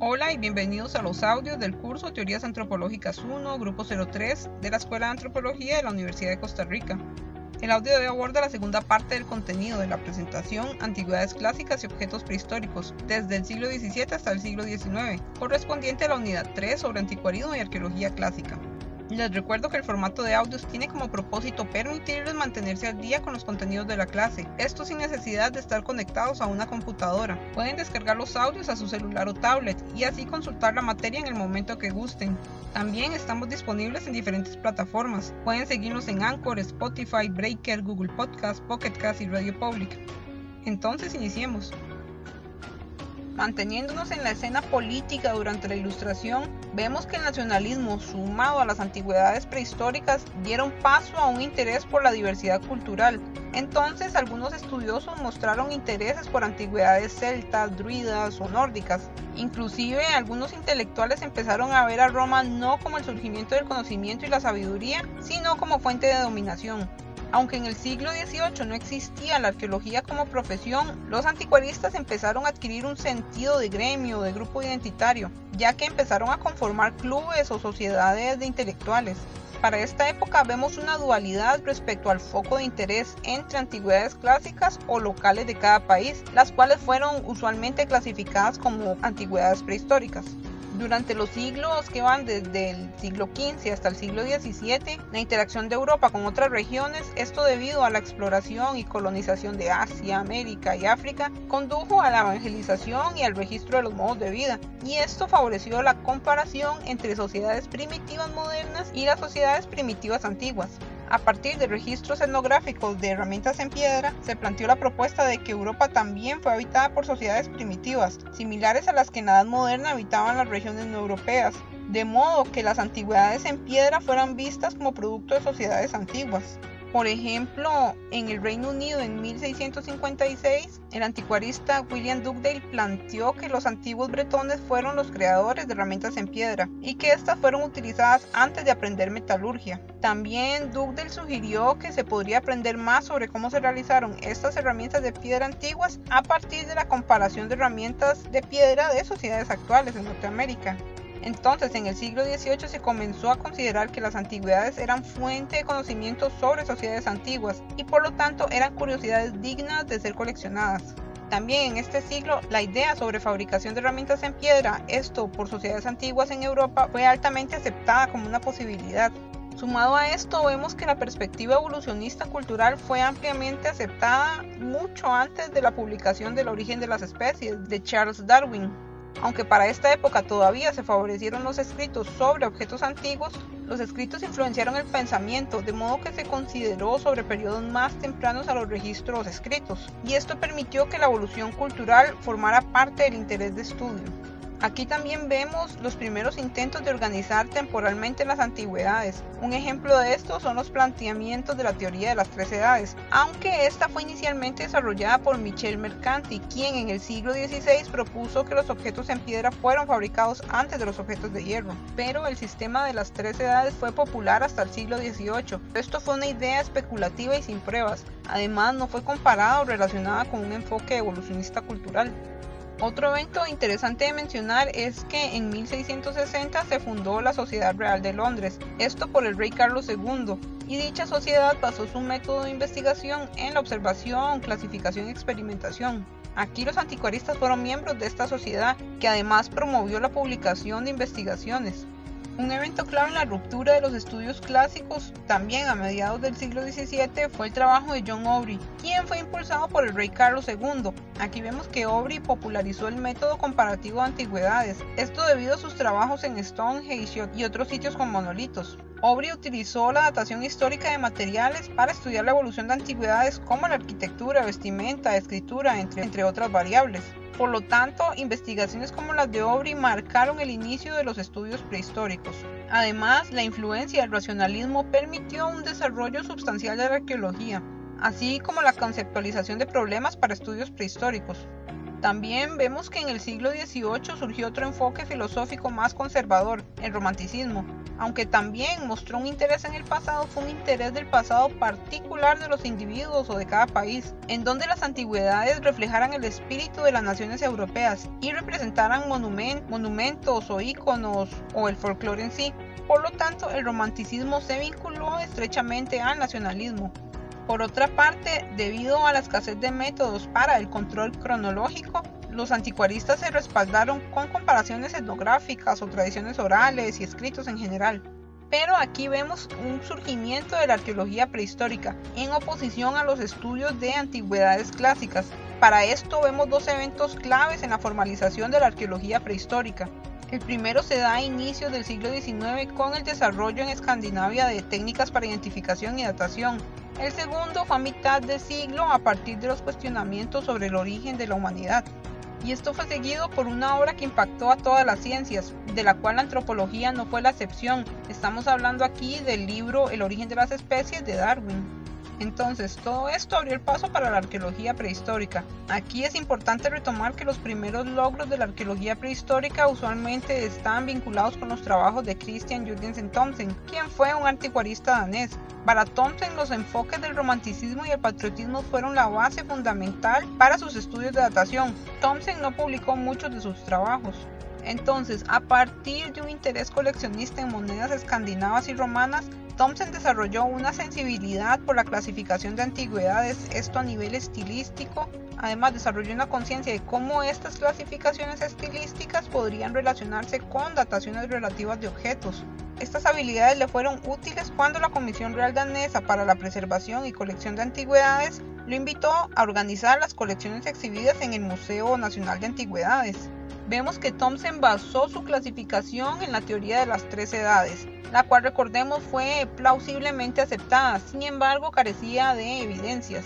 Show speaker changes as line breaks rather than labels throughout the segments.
Hola y bienvenidos a los audios del curso Teorías Antropológicas 1, Grupo 03 de la Escuela de Antropología de la Universidad de Costa Rica. El audio de hoy aborda la segunda parte del contenido de la presentación Antigüedades clásicas y objetos prehistóricos, desde el siglo XVII hasta el siglo XIX, correspondiente a la unidad 3 sobre anticuarismo y arqueología clásica. Les recuerdo que el formato de audios tiene como propósito permitirles mantenerse al día con los contenidos de la clase, esto sin necesidad de estar conectados a una computadora. Pueden descargar los audios a su celular o tablet y así consultar la materia en el momento que gusten. También estamos disponibles en diferentes plataformas. Pueden seguirnos en Anchor, Spotify, Breaker, Google Podcast, Pocket Cast y Radio Public. Entonces iniciemos. Manteniéndonos en la escena política durante la Ilustración, vemos que el nacionalismo, sumado a las antigüedades prehistóricas, dieron paso a un interés por la diversidad cultural. Entonces, algunos estudiosos mostraron intereses por antigüedades celtas, druidas o nórdicas. Inclusive, algunos intelectuales empezaron a ver a Roma no como el surgimiento del conocimiento y la sabiduría, sino como fuente de dominación. Aunque en el siglo XVIII no existía la arqueología como profesión, los anticuaristas empezaron a adquirir un sentido de gremio, de grupo identitario, ya que empezaron a conformar clubes o sociedades de intelectuales. Para esta época vemos una dualidad respecto al foco de interés entre antigüedades clásicas o locales de cada país, las cuales fueron usualmente clasificadas como antigüedades prehistóricas. Durante los siglos que van desde el siglo XV hasta el siglo XVII, la interacción de Europa con otras regiones, esto debido a la exploración y colonización de Asia, América y África, condujo a la evangelización y al registro de los modos de vida, y esto favoreció la comparación entre sociedades primitivas modernas y las sociedades primitivas antiguas. A partir de registros etnográficos de herramientas en piedra, se planteó la propuesta de que Europa también fue habitada por sociedades primitivas, similares a las que en la Edad Moderna habitaban las regiones no europeas, de modo que las antigüedades en piedra fueran vistas como producto de sociedades antiguas. Por ejemplo, en el Reino Unido en 1656, el anticuarista William Dugdale planteó que los antiguos bretones fueron los creadores de herramientas en piedra y que éstas fueron utilizadas antes de aprender metalurgia. También Dugdale sugirió que se podría aprender más sobre cómo se realizaron estas herramientas de piedra antiguas a partir de la comparación de herramientas de piedra de sociedades actuales en Norteamérica. Entonces, en el siglo XVIII se comenzó a considerar que las antigüedades eran fuente de conocimiento sobre sociedades antiguas y por lo tanto eran curiosidades dignas de ser coleccionadas. También en este siglo, la idea sobre fabricación de herramientas en piedra, esto por sociedades antiguas en Europa, fue altamente aceptada como una posibilidad. Sumado a esto, vemos que la perspectiva evolucionista cultural fue ampliamente aceptada mucho antes de la publicación del origen de las especies de Charles Darwin. Aunque para esta época todavía se favorecieron los escritos sobre objetos antiguos, los escritos influenciaron el pensamiento, de modo que se consideró sobre periodos más tempranos a los registros escritos, y esto permitió que la evolución cultural formara parte del interés de estudio. Aquí también vemos los primeros intentos de organizar temporalmente las antigüedades. Un ejemplo de esto son los planteamientos de la teoría de las tres edades, aunque esta fue inicialmente desarrollada por Michel Mercanti, quien en el siglo XVI propuso que los objetos en piedra fueron fabricados antes de los objetos de hierro. Pero el sistema de las tres edades fue popular hasta el siglo XVIII. Esto fue una idea especulativa y sin pruebas. Además, no fue comparada o relacionada con un enfoque evolucionista cultural. Otro evento interesante de mencionar es que en 1660 se fundó la Sociedad Real de Londres, esto por el rey Carlos II, y dicha sociedad basó su método de investigación en la observación, clasificación y experimentación. Aquí los anticuaristas fueron miembros de esta sociedad que además promovió la publicación de investigaciones. Un evento clave en la ruptura de los estudios clásicos, también a mediados del siglo XVII, fue el trabajo de John Aubrey, quien fue impulsado por el rey Carlos II. Aquí vemos que Aubrey popularizó el método comparativo de antigüedades, esto debido a sus trabajos en Stonehenge y otros sitios con monolitos. Aubrey utilizó la datación histórica de materiales para estudiar la evolución de antigüedades como la arquitectura, vestimenta, escritura, entre, entre otras variables. Por lo tanto, investigaciones como las de Aubrey marcaron el inicio de los estudios prehistóricos. Además, la influencia del racionalismo permitió un desarrollo sustancial de la arqueología, así como la conceptualización de problemas para estudios prehistóricos. También vemos que en el siglo XVIII surgió otro enfoque filosófico más conservador, el romanticismo, aunque también mostró un interés en el pasado, fue un interés del pasado particular de los individuos o de cada país, en donde las antigüedades reflejaran el espíritu de las naciones europeas y representaran monumentos o íconos o el folclore en sí. Por lo tanto, el romanticismo se vinculó estrechamente al nacionalismo. Por otra parte, debido a la escasez de métodos para el control cronológico, los anticuaristas se respaldaron con comparaciones etnográficas o tradiciones orales y escritos en general. Pero aquí vemos un surgimiento de la arqueología prehistórica en oposición a los estudios de antigüedades clásicas. Para esto vemos dos eventos claves en la formalización de la arqueología prehistórica. El primero se da a inicios del siglo XIX con el desarrollo en Escandinavia de técnicas para identificación y datación. El segundo fue a mitad de siglo a partir de los cuestionamientos sobre el origen de la humanidad. Y esto fue seguido por una obra que impactó a todas las ciencias, de la cual la antropología no fue la excepción. Estamos hablando aquí del libro El origen de las especies de Darwin. Entonces, todo esto abrió el paso para la arqueología prehistórica. Aquí es importante retomar que los primeros logros de la arqueología prehistórica usualmente están vinculados con los trabajos de Christian Jürgensen Thomsen, quien fue un anticuarista danés. Para Thomsen, los enfoques del romanticismo y el patriotismo fueron la base fundamental para sus estudios de datación. Thomsen no publicó muchos de sus trabajos. Entonces, a partir de un interés coleccionista en monedas escandinavas y romanas, Thompson desarrolló una sensibilidad por la clasificación de antigüedades, esto a nivel estilístico. Además, desarrolló una conciencia de cómo estas clasificaciones estilísticas podrían relacionarse con dataciones relativas de objetos. Estas habilidades le fueron útiles cuando la Comisión Real Danesa para la Preservación y Colección de Antigüedades lo invitó a organizar las colecciones exhibidas en el Museo Nacional de Antigüedades. Vemos que Thompson basó su clasificación en la teoría de las tres edades, la cual recordemos fue plausiblemente aceptada, sin embargo carecía de evidencias.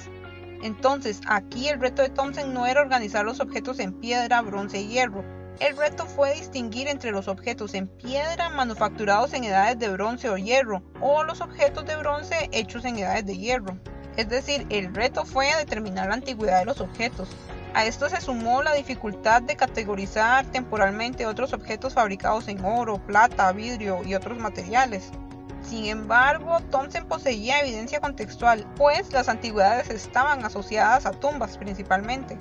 Entonces, aquí el reto de Thompson no era organizar los objetos en piedra, bronce y hierro. El reto fue distinguir entre los objetos en piedra manufacturados en edades de bronce o hierro o los objetos de bronce hechos en edades de hierro. Es decir, el reto fue determinar la antigüedad de los objetos. A esto se sumó la dificultad de categorizar temporalmente otros objetos fabricados en oro, plata, vidrio y otros materiales. Sin embargo, Thompson poseía evidencia contextual, pues las antigüedades estaban asociadas a tumbas principalmente,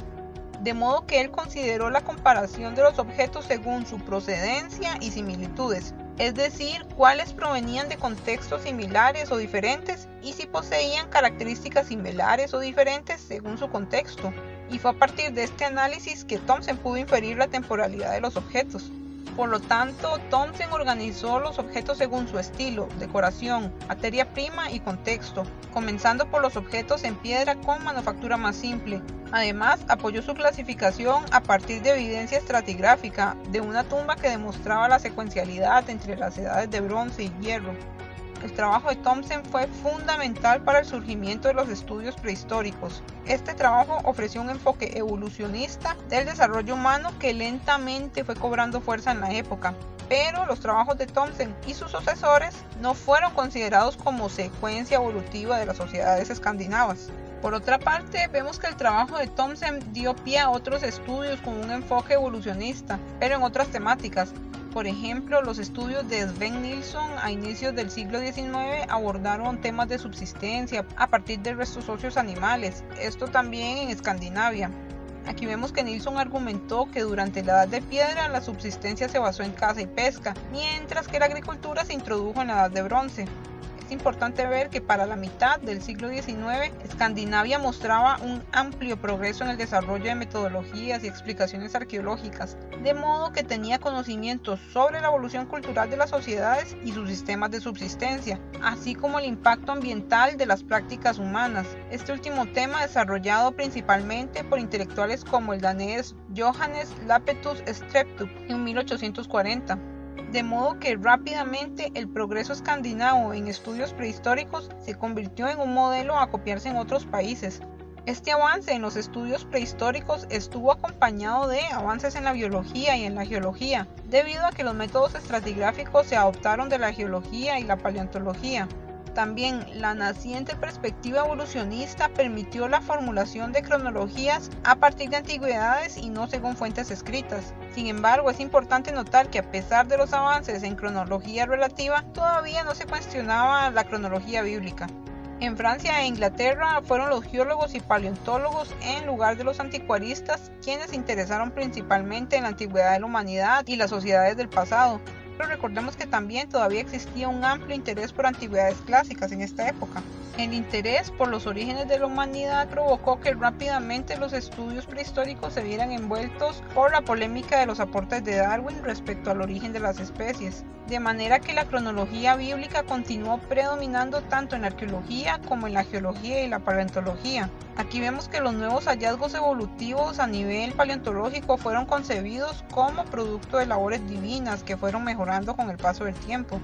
de modo que él consideró la comparación de los objetos según su procedencia y similitudes, es decir, cuáles provenían de contextos similares o diferentes y si poseían características similares o diferentes según su contexto y fue a partir de este análisis que Thomson pudo inferir la temporalidad de los objetos. Por lo tanto, Thomson organizó los objetos según su estilo, decoración, materia prima y contexto, comenzando por los objetos en piedra con manufactura más simple. Además, apoyó su clasificación a partir de evidencia estratigráfica de una tumba que demostraba la secuencialidad entre las edades de bronce y hierro. El trabajo de Thomson fue fundamental para el surgimiento de los estudios prehistóricos. Este trabajo ofreció un enfoque evolucionista del desarrollo humano que lentamente fue cobrando fuerza en la época. Pero los trabajos de Thomson y sus sucesores no fueron considerados como secuencia evolutiva de las sociedades escandinavas. Por otra parte, vemos que el trabajo de Thomson dio pie a otros estudios con un enfoque evolucionista, pero en otras temáticas, por ejemplo, los estudios de Sven Nilsson a inicios del siglo XIX abordaron temas de subsistencia a partir de restos óseos animales, esto también en Escandinavia. Aquí vemos que Nilsson argumentó que durante la Edad de Piedra la subsistencia se basó en caza y pesca, mientras que la agricultura se introdujo en la Edad de Bronce importante ver que para la mitad del siglo XIX, Escandinavia mostraba un amplio progreso en el desarrollo de metodologías y explicaciones arqueológicas, de modo que tenía conocimientos sobre la evolución cultural de las sociedades y sus sistemas de subsistencia, así como el impacto ambiental de las prácticas humanas. Este último tema desarrollado principalmente por intelectuales como el danés Johannes Lapetus Streptup en 1840 de modo que rápidamente el progreso escandinavo en estudios prehistóricos se convirtió en un modelo a copiarse en otros países. Este avance en los estudios prehistóricos estuvo acompañado de avances en la biología y en la geología, debido a que los métodos estratigráficos se adoptaron de la geología y la paleontología. También la naciente perspectiva evolucionista permitió la formulación de cronologías a partir de antigüedades y no según fuentes escritas. Sin embargo, es importante notar que a pesar de los avances en cronología relativa, todavía no se cuestionaba la cronología bíblica. En Francia e Inglaterra fueron los geólogos y paleontólogos en lugar de los anticuaristas quienes se interesaron principalmente en la antigüedad de la humanidad y las sociedades del pasado. Pero recordemos que también todavía existía un amplio interés por antigüedades clásicas en esta época. El interés por los orígenes de la humanidad provocó que rápidamente los estudios prehistóricos se vieran envueltos por la polémica de los aportes de Darwin respecto al origen de las especies, de manera que la cronología bíblica continuó predominando tanto en la arqueología como en la geología y la paleontología. Aquí vemos que los nuevos hallazgos evolutivos a nivel paleontológico fueron concebidos como producto de labores divinas que fueron mejorando con el paso del tiempo.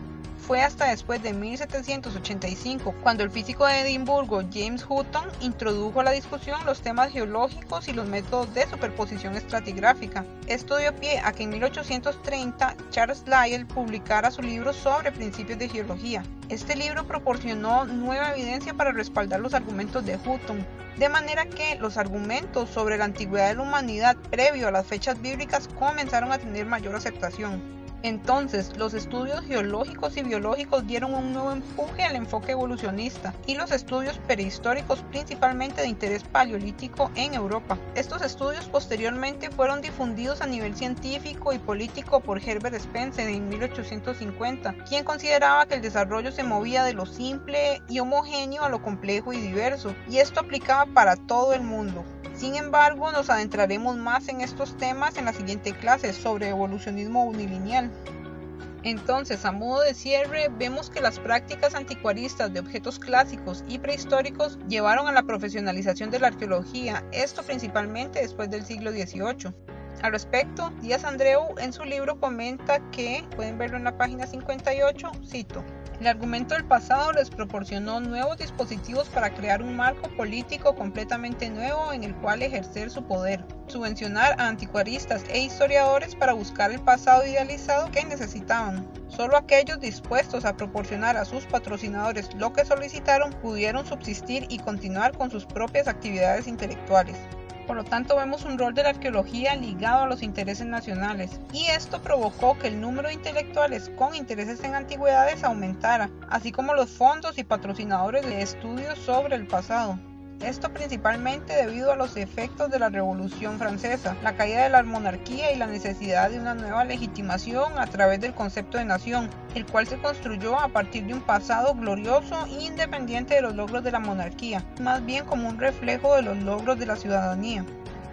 Fue hasta después de 1785 cuando el físico de Edimburgo James Hutton introdujo a la discusión los temas geológicos y los métodos de superposición estratigráfica. Esto dio pie a que en 1830 Charles Lyell publicara su libro sobre principios de geología. Este libro proporcionó nueva evidencia para respaldar los argumentos de Hutton, de manera que los argumentos sobre la antigüedad de la humanidad previo a las fechas bíblicas comenzaron a tener mayor aceptación. Entonces, los estudios geológicos y biológicos dieron un nuevo empuje al enfoque evolucionista y los estudios prehistóricos principalmente de interés paleolítico en Europa. Estos estudios posteriormente fueron difundidos a nivel científico y político por Herbert Spencer en 1850, quien consideraba que el desarrollo se movía de lo simple y homogéneo a lo complejo y diverso, y esto aplicaba para todo el mundo. Sin embargo, nos adentraremos más en estos temas en la siguiente clase sobre evolucionismo unilineal. Entonces, a modo de cierre, vemos que las prácticas anticuaristas de objetos clásicos y prehistóricos llevaron a la profesionalización de la arqueología, esto principalmente después del siglo XVIII. Al respecto, Díaz Andreu en su libro comenta que, pueden verlo en la página 58, cito, el argumento del pasado les proporcionó nuevos dispositivos para crear un marco político completamente nuevo en el cual ejercer su poder, subvencionar a anticuaristas e historiadores para buscar el pasado idealizado que necesitaban. Solo aquellos dispuestos a proporcionar a sus patrocinadores lo que solicitaron pudieron subsistir y continuar con sus propias actividades intelectuales. Por lo tanto, vemos un rol de la arqueología ligado a los intereses nacionales, y esto provocó que el número de intelectuales con intereses en antigüedades aumentara, así como los fondos y patrocinadores de estudios sobre el pasado. Esto principalmente debido a los efectos de la Revolución Francesa, la caída de la monarquía y la necesidad de una nueva legitimación a través del concepto de nación, el cual se construyó a partir de un pasado glorioso e independiente de los logros de la monarquía, más bien como un reflejo de los logros de la ciudadanía.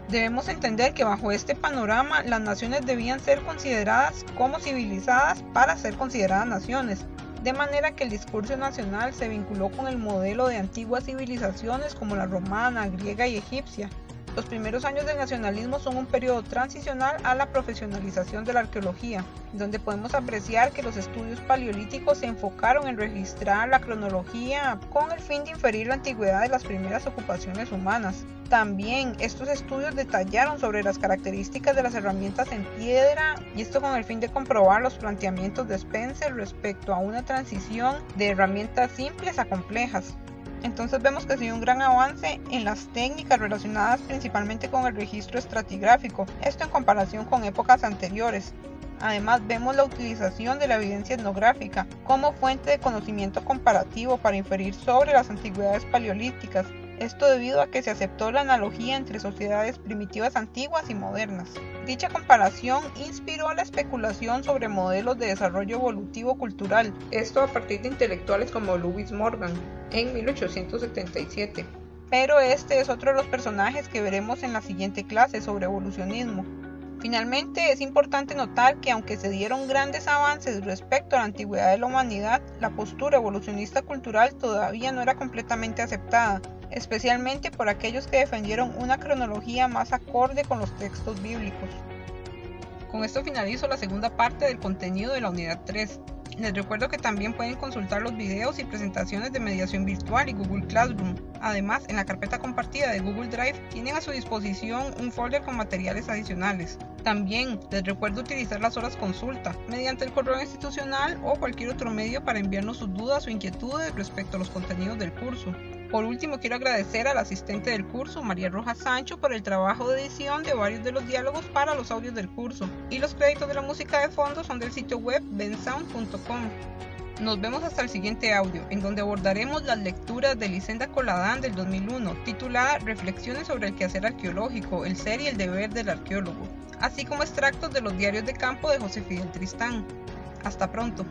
Debemos entender que bajo este panorama las naciones debían ser consideradas como civilizadas para ser consideradas naciones, de manera que el discurso nacional se vinculó con el modelo de antiguas civilizaciones como la romana, griega y egipcia. Los primeros años del nacionalismo son un periodo transicional a la profesionalización de la arqueología, donde podemos apreciar que los estudios paleolíticos se enfocaron en registrar la cronología con el fin de inferir la antigüedad de las primeras ocupaciones humanas. También estos estudios detallaron sobre las características de las herramientas en piedra y esto con el fin de comprobar los planteamientos de Spencer respecto a una transición de herramientas simples a complejas. Entonces vemos que ha sido un gran avance en las técnicas relacionadas principalmente con el registro estratigráfico, esto en comparación con épocas anteriores. Además vemos la utilización de la evidencia etnográfica como fuente de conocimiento comparativo para inferir sobre las antigüedades paleolíticas, esto debido a que se aceptó la analogía entre sociedades primitivas antiguas y modernas. Dicha comparación inspiró la especulación sobre modelos de desarrollo evolutivo cultural, esto a partir de intelectuales como Lewis Morgan en 1877. Pero este es otro de los personajes que veremos en la siguiente clase sobre evolucionismo. Finalmente, es importante notar que aunque se dieron grandes avances respecto a la antigüedad de la humanidad, la postura evolucionista cultural todavía no era completamente aceptada, especialmente por aquellos que defendieron una cronología más acorde con los textos bíblicos. Con esto finalizo la segunda parte del contenido de la unidad 3. Les recuerdo que también pueden consultar los videos y presentaciones de mediación virtual y Google Classroom. Además, en la carpeta compartida de Google Drive tienen a su disposición un folder con materiales adicionales. También les recuerdo utilizar las horas consulta mediante el correo institucional o cualquier otro medio para enviarnos sus dudas o inquietudes respecto a los contenidos del curso. Por último, quiero agradecer al asistente del curso, María Rojas Sancho, por el trabajo de edición de varios de los diálogos para los audios del curso. Y los créditos de la música de fondo son del sitio web bensound.com. Nos vemos hasta el siguiente audio, en donde abordaremos las lecturas de Licenda Coladán del 2001, titulada Reflexiones sobre el quehacer arqueológico, el ser y el deber del arqueólogo, así como extractos de los diarios de campo de José Fidel Tristán. Hasta pronto.